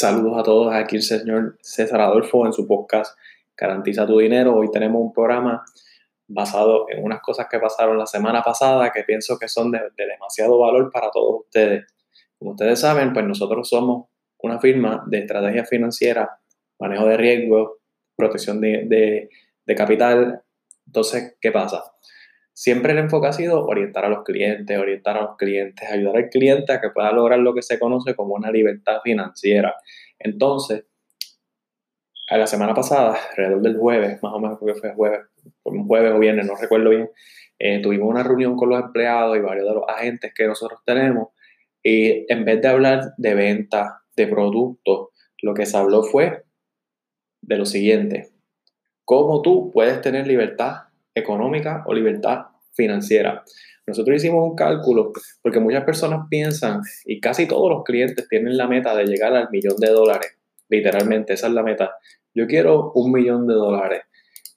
Saludos a todos, aquí el señor César Adolfo en su podcast Garantiza tu dinero. Hoy tenemos un programa basado en unas cosas que pasaron la semana pasada que pienso que son de, demasiado valor para todos ustedes. Como ustedes saben, pues nosotros somos una firma de estrategia financiera, manejo de riesgo, protección de, de capital. Entonces, ¿qué pasa? Siempre el enfoque ha sido orientar a los clientes, orientar a los clientes, ayudar al cliente a que pueda lograr lo que se conoce como una libertad financiera. Entonces, a la semana pasada, alrededor del jueves, más o menos porque fue jueves, un jueves o viernes, no recuerdo bien, eh, tuvimos una reunión con los empleados y varios de los agentes que nosotros tenemos y en vez de hablar de venta, de productos, lo que se habló fue de lo siguiente, cómo tú puedes tener libertad económica o libertad financiera. Nosotros hicimos un cálculo porque muchas personas piensan y casi todos los clientes tienen la meta de llegar al millón de dólares. Literalmente, esa es la meta. Yo quiero un millón de dólares.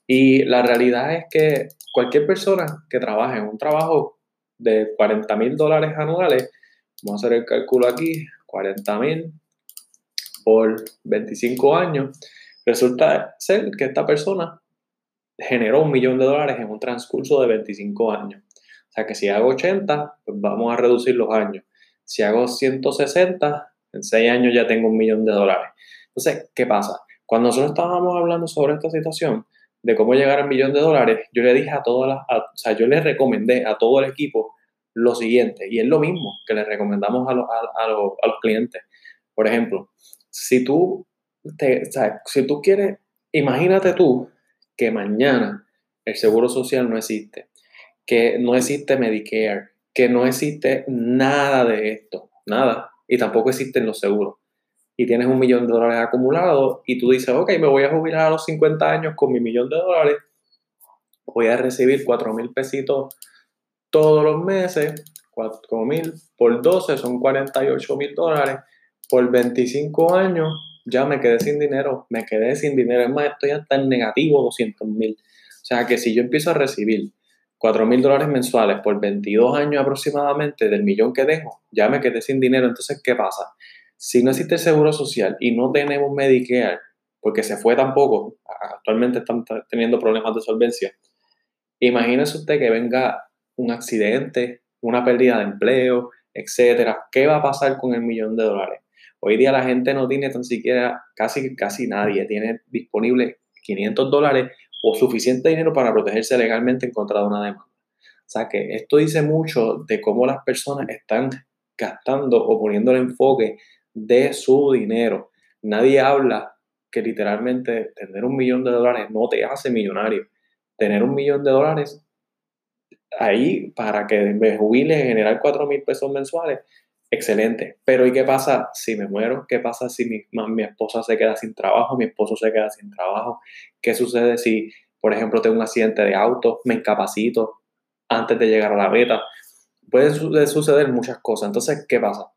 Y la realidad es que cualquier persona que trabaje en un trabajo de 40 mil dólares anuales, vamos a hacer el cálculo aquí, 40 mil por 25 años, resulta ser que esta persona generó un millón de dólares en un transcurso de 25 años. O sea que si hago 80, pues vamos a reducir los años. Si hago 160, en 6 años ya tengo un millón de dólares. Entonces, ¿qué pasa? Cuando nosotros estábamos hablando sobre esta situación, de cómo llegar al millón de dólares, yo le dije a todas las, o sea, yo le recomendé a todo el equipo lo siguiente, y es lo mismo que le recomendamos a, a, los clientes. Por ejemplo, si tú, te, o sea, si tú quieres, imagínate tú que mañana el seguro social no existe, que no existe Medicare, que no existe nada de esto, nada, y tampoco existen los seguros. Y tienes un millón de dólares acumulados y tú dices, ok, me voy a jubilar a los 50 años con mi millón de dólares, voy a recibir 4 mil pesitos todos los meses, 4 mil por 12 son 48 mil dólares, por 25 años ya me quedé sin dinero, me quedé sin dinero. Es más, estoy hasta en negativo 200 mil. O sea que si yo empiezo a recibir 4 mil dólares mensuales por 22 años aproximadamente del millón que dejo, ya me quedé sin dinero. Entonces, ¿qué pasa? Si no existe el seguro social y no tenemos Medicare, porque se fue tampoco, actualmente están teniendo problemas de solvencia, imagínese usted que venga un accidente, una pérdida de empleo, etcétera. ¿Qué va a pasar con el millón de dólares? Hoy día la gente no tiene tan siquiera, casi, casi nadie tiene disponible 500 dólares o suficiente dinero para protegerse legalmente en contra de una demanda. O sea que esto dice mucho de cómo las personas están gastando o poniendo el enfoque de su dinero. Nadie habla que literalmente tener un millón de dólares no te hace millonario. Tener un millón de dólares ahí para que me jubile generar 4 mil pesos mensuales excelente. Pero ¿y qué pasa si me muero? ¿Qué pasa si mi, mi, esposa se queda sin trabajo? Mi esposo se queda sin trabajo. ¿Qué sucede si, por ejemplo, tengo un accidente de auto, me incapacito antes de llegar a la meta? Pueden suceder muchas cosas. Entonces, ¿qué pasa?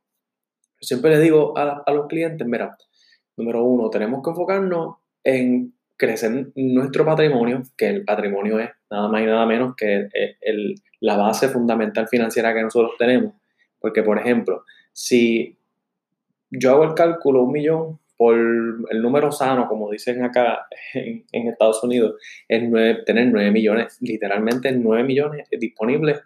Yo siempre le digo a, a los clientes, mira, número uno, tenemos que enfocarnos en crecer nuestro patrimonio, que el patrimonio es nada más y nada menos que el, la base fundamental financiera que nosotros tenemos porque, por ejemplo, si yo hago el cálculo un millón por el número sano, como dicen acá en, Estados Unidos, es tener 9 millones, literalmente 9 millones disponibles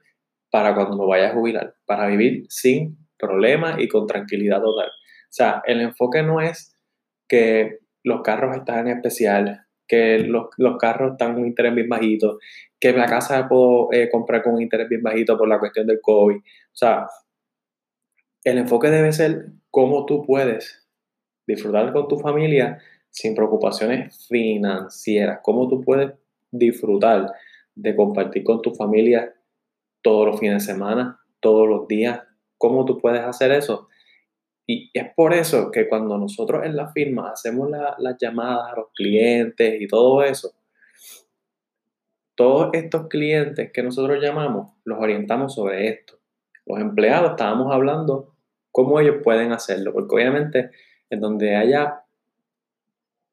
para cuando me vaya a jubilar, para vivir sin problemas y con tranquilidad total. O sea, el enfoque no es que los carros están en especial, que los, carros están con un interés bien bajito, que la casa puedo eh, comprar con un interés bien bajito por la cuestión del COVID. O sea, el enfoque debe ser cómo tú puedes disfrutar con tu familia sin preocupaciones financieras, cómo tú puedes disfrutar de compartir con tu familia todos los fines de semana, todos los días, cómo tú puedes hacer eso. Y es por eso que cuando nosotros en la firma hacemos las llamadas a los clientes y todo eso, todos estos clientes que nosotros llamamos los orientamos sobre esto. Los empleados estábamos hablando cómo ellos pueden hacerlo, porque obviamente en donde haya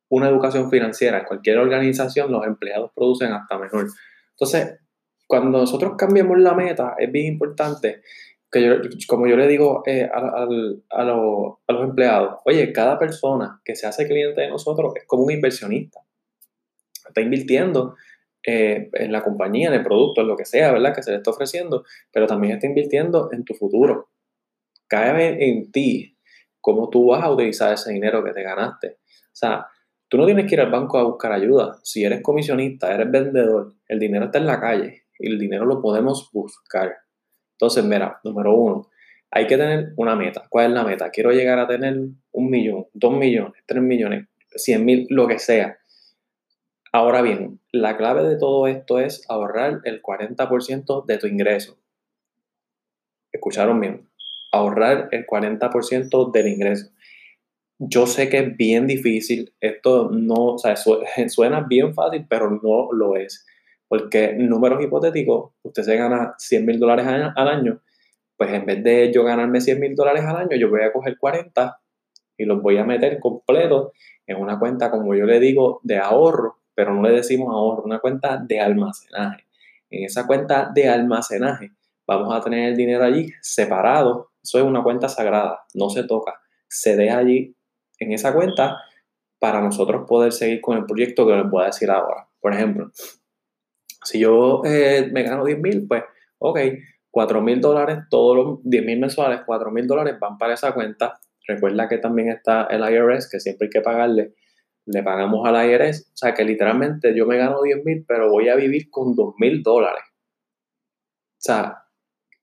una educación financiera cualquier organización, los empleados producen hasta mejor. Entonces, cuando nosotros cambiamos la meta, es bien importante que yo, como yo le digo eh, a, a, los empleados, oye, cada persona que se hace cliente de nosotros es como un inversionista. Está invirtiendo eh, en la compañía, en el producto, en lo que sea, ¿verdad? Que se le está ofreciendo, pero también está invirtiendo en tu futuro. Cae en ti cómo tú vas a utilizar ese dinero que te ganaste. O sea, tú no tienes que ir al banco a buscar ayuda. Si eres comisionista, eres vendedor, el dinero está en la calle y el dinero lo podemos buscar. Entonces, mira, número uno, hay que tener una meta. ¿Cuál es la meta? Quiero llegar a tener un millón, dos millones, tres millones, cien mil, lo que sea. Ahora bien, la clave de todo esto es ahorrar el 40% de tu ingreso. ¿Escucharon bien? Ahorrar el 40% del ingreso. Yo sé que es bien difícil, esto no, o sea, suena bien fácil, pero no lo es. Porque números hipotéticos, usted se gana 100 mil dólares al año, pues en vez de yo ganarme 100 mil dólares al año, yo voy a coger 40 y los voy a meter completos en una cuenta, como yo le digo, de ahorro, pero no le decimos ahorro, una cuenta de almacenaje. En esa cuenta de almacenaje vamos a tener el dinero allí separado. Eso es una cuenta sagrada, no se toca. Se deja allí en esa cuenta para nosotros poder seguir con el proyecto que les voy a decir ahora. Por ejemplo, si yo eh, me gano 10 mil, pues, ok, 4 mil dólares, todos los 10 mil mensuales, 4 mil dólares van para esa cuenta. Recuerda que también está el IRS, que siempre hay que pagarle, le pagamos al IRS. O sea que literalmente yo me gano 10 mil, pero voy a vivir con 2 mil dólares. O sea,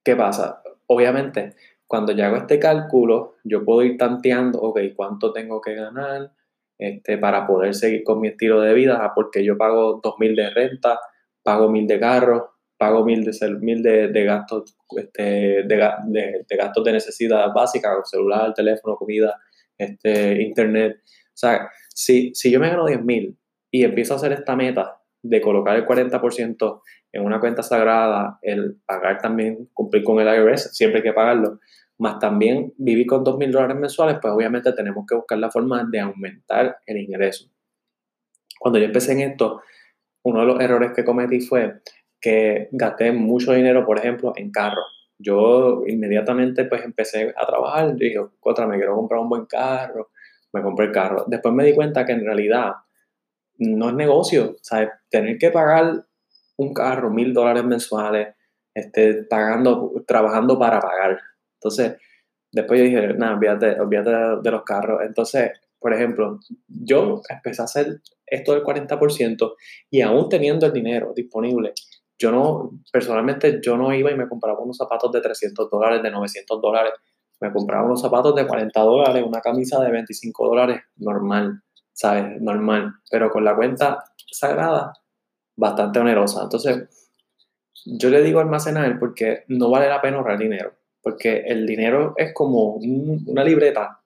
¿qué pasa? Obviamente, cuando yo hago este cálculo, yo puedo ir tanteando, ok, ¿cuánto tengo que ganar este, para poder seguir con mi estilo de vida? Porque yo pago 2 mil de renta, pago mil de carro, pago mil de, mil de, gastos, este, de, gastos de necesidad básica, celular, teléfono, comida, este, internet. O sea, si, si yo me gano 10 mil y empiezo a hacer esta meta de colocar el 40% en una cuenta sagrada, el pagar también, cumplir con el IRS, siempre hay que pagarlo, más también vivir con 2 mil dólares mensuales, pues obviamente tenemos que buscar la forma de aumentar el ingreso. Cuando yo empecé en esto, uno de los errores que cometí fue que gasté mucho dinero, por ejemplo, en carros. Yo inmediatamente pues empecé a trabajar dije, otra, me quiero comprar un buen carro, me compré el carro. Después me di cuenta que en realidad no es negocio, ¿sabes? Tener que pagar un carro, mil dólares mensuales, este, pagando, trabajando para pagar. Entonces, después yo dije, nada, olvídate, olvídate de los carros. Entonces, por ejemplo, yo empecé a hacer esto del 40% y aún teniendo el dinero disponible, yo no, personalmente, yo no iba y me compraba unos zapatos de 300 dólares, de 900 dólares. Me compraba unos zapatos de 40 dólares, una camisa de 25 dólares, normal, ¿sabes? Normal. Pero con la cuenta sagrada, bastante onerosa. Entonces, yo le digo almacenar porque no vale la pena ahorrar dinero. Porque el dinero es como una libreta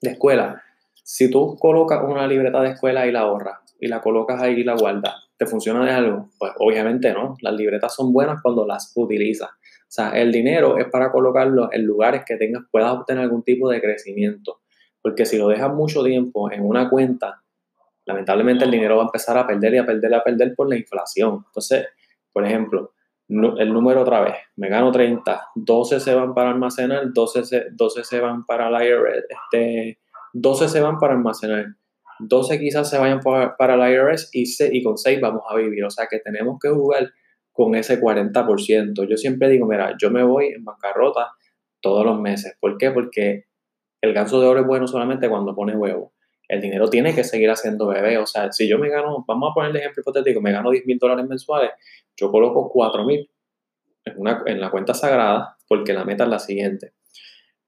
de escuela si tú colocas una libreta de escuela y la ahorras y la colocas ahí y la guardas, ¿te funciona de algo? Pues obviamente no. Las libretas son buenas cuando las utilizas. O sea, el dinero es para colocarlo en lugares que tengas, puedas obtener algún tipo de crecimiento. Porque si lo dejas mucho tiempo en una cuenta, lamentablemente el dinero va a empezar a perder y a perder y a perder por la inflación. Entonces, por ejemplo, el número otra vez, me gano 30, 12 se van para almacenar, 12 se, 12 se van para la IRS, este, 12 se van para almacenar, 12 quizás se vayan para, el IRS y, y con 6 vamos a vivir. O sea que tenemos que jugar con ese 40%. Yo siempre digo, mira, yo me voy en bancarrota todos los meses. ¿Por qué? Porque el ganso de oro es bueno solamente cuando pone huevo. El dinero tiene que seguir haciendo bebé. O sea, si yo me gano, vamos a poner el ejemplo hipotético, me gano 10 mil dólares mensuales, yo coloco 4 mil en, en la cuenta sagrada porque la meta es la siguiente.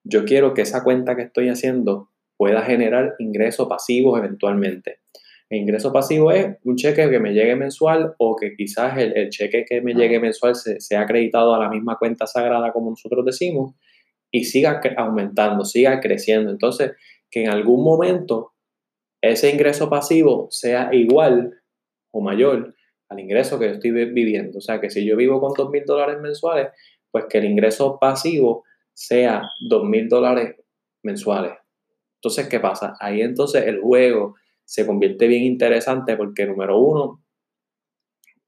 Yo quiero que esa cuenta que estoy haciendo pueda generar ingresos pasivos eventualmente. El ingreso pasivo es un cheque que me llegue mensual o que quizás el, cheque que me llegue mensual se, sea acreditado a la misma cuenta sagrada como nosotros decimos y siga aumentando, siga creciendo. Entonces, que en algún momento ese ingreso pasivo sea igual o mayor al ingreso que yo estoy viviendo. O sea, que si yo vivo con dos mil dólares mensuales, pues que el ingreso pasivo sea dos mil dólares mensuales. Entonces, ¿qué pasa? Ahí entonces el juego se convierte bien interesante porque, número uno,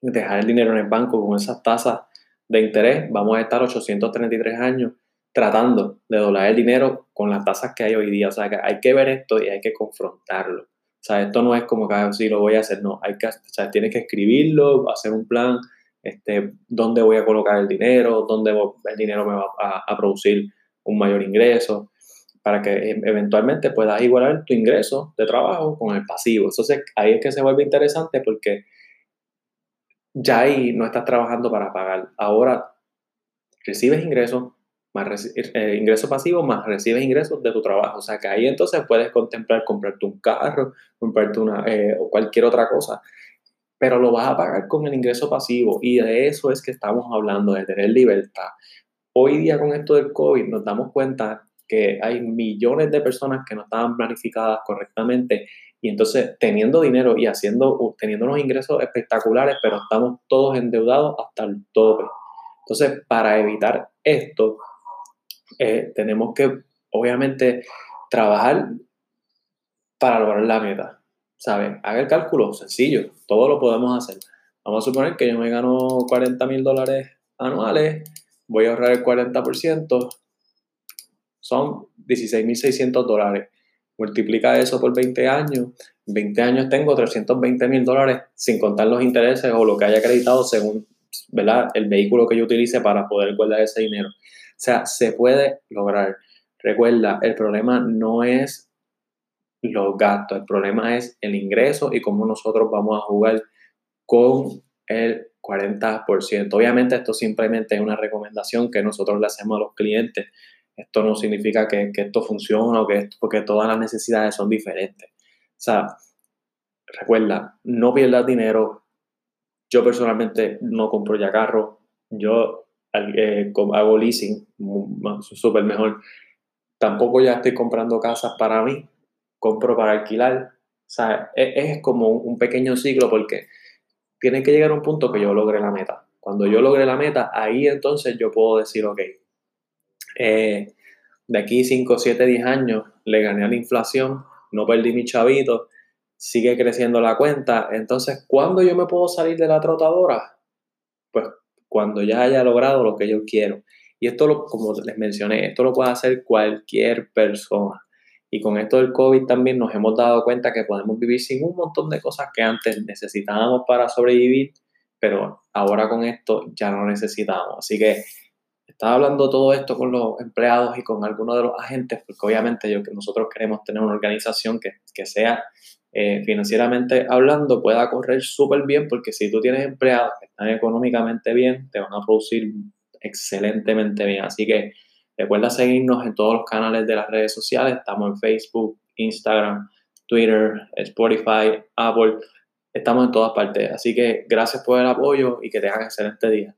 dejar el dinero en el banco con esas tasas de interés, vamos a estar 833 años tratando de doblar el dinero con las tasas que hay hoy día. O sea, que hay que ver esto y hay que confrontarlo. O sea, esto no es como que ah, sí lo voy a hacer, no. Hay que, o sea, tienes que escribirlo, hacer un plan, este, dónde voy a colocar el dinero, dónde el dinero me va a, producir un mayor ingreso, para que e, eventualmente puedas igualar tu ingreso de trabajo con el pasivo. Entonces ahí es que se vuelve interesante porque ya ahí no estás trabajando para pagar. Ahora recibes ingresos, más eh, ingresos pasivos, más recibes ingresos de tu trabajo. O sea que ahí entonces puedes contemplar comprarte un carro, comprarte una, eh, o cualquier otra cosa. Pero lo vas a pagar con el ingreso pasivo. Y de eso es que estamos hablando, de tener libertad. Hoy día con esto del COVID nos damos cuenta hay millones de personas que no estaban planificadas correctamente y entonces teniendo dinero y haciendo, teniendo unos ingresos espectaculares, pero estamos todos endeudados hasta el tope. Entonces, para evitar esto, eh, tenemos que, obviamente, trabajar para lograr la meta. ¿Sabes? Haga el cálculo, sencillo, todo lo podemos hacer. Vamos a suponer que yo me gano 40 mil dólares anuales, voy a ahorrar el 40%, son 16.600 dólares. Multiplica eso por 20 años. 20 años tengo 320 mil dólares sin contar los intereses o lo que haya acreditado según ¿verdad? el vehículo que yo utilice para poder guardar ese dinero. O sea, se puede lograr. Recuerda, el problema no es los gastos, el problema es el ingreso y cómo nosotros vamos a jugar con el 40%. Obviamente esto simplemente es una recomendación que nosotros le hacemos a los clientes esto no significa que, esto funcione o que esto, porque todas las necesidades son diferentes. O sea, recuerda, no pierdas dinero. Yo personalmente no compro ya carro. Yo eh, hago leasing, súper mejor. Tampoco ya estoy comprando casas para mí. Compro para alquilar. O sea, es, es como un pequeño ciclo porque tiene que llegar a un punto que yo logre la meta. Cuando yo logre la meta, ahí entonces yo puedo decir, ok, eh, de aquí 5, 7, 10 años le gané a la inflación, no perdí mi chavito, sigue creciendo la cuenta. Entonces, ¿cuándo yo me puedo salir de la trotadora? Pues cuando ya haya logrado lo que yo quiero. Y esto, lo, como les mencioné, esto lo puede hacer cualquier persona. Y con esto del COVID también nos hemos dado cuenta que podemos vivir sin un montón de cosas que antes necesitábamos para sobrevivir, pero ahora con esto ya no necesitamos. Así que estaba hablando todo esto con los empleados y con algunos de los agentes, porque obviamente nosotros queremos tener una organización que, que sea eh, financieramente hablando, pueda correr súper bien, porque si tú tienes empleados que están económicamente bien, te van a producir excelentemente bien. Así que recuerda seguirnos en todos los canales de las redes sociales. Estamos en Facebook, Instagram, Twitter, Spotify, Apple. Estamos en todas partes. Así que gracias por el apoyo y que tengan excelente día.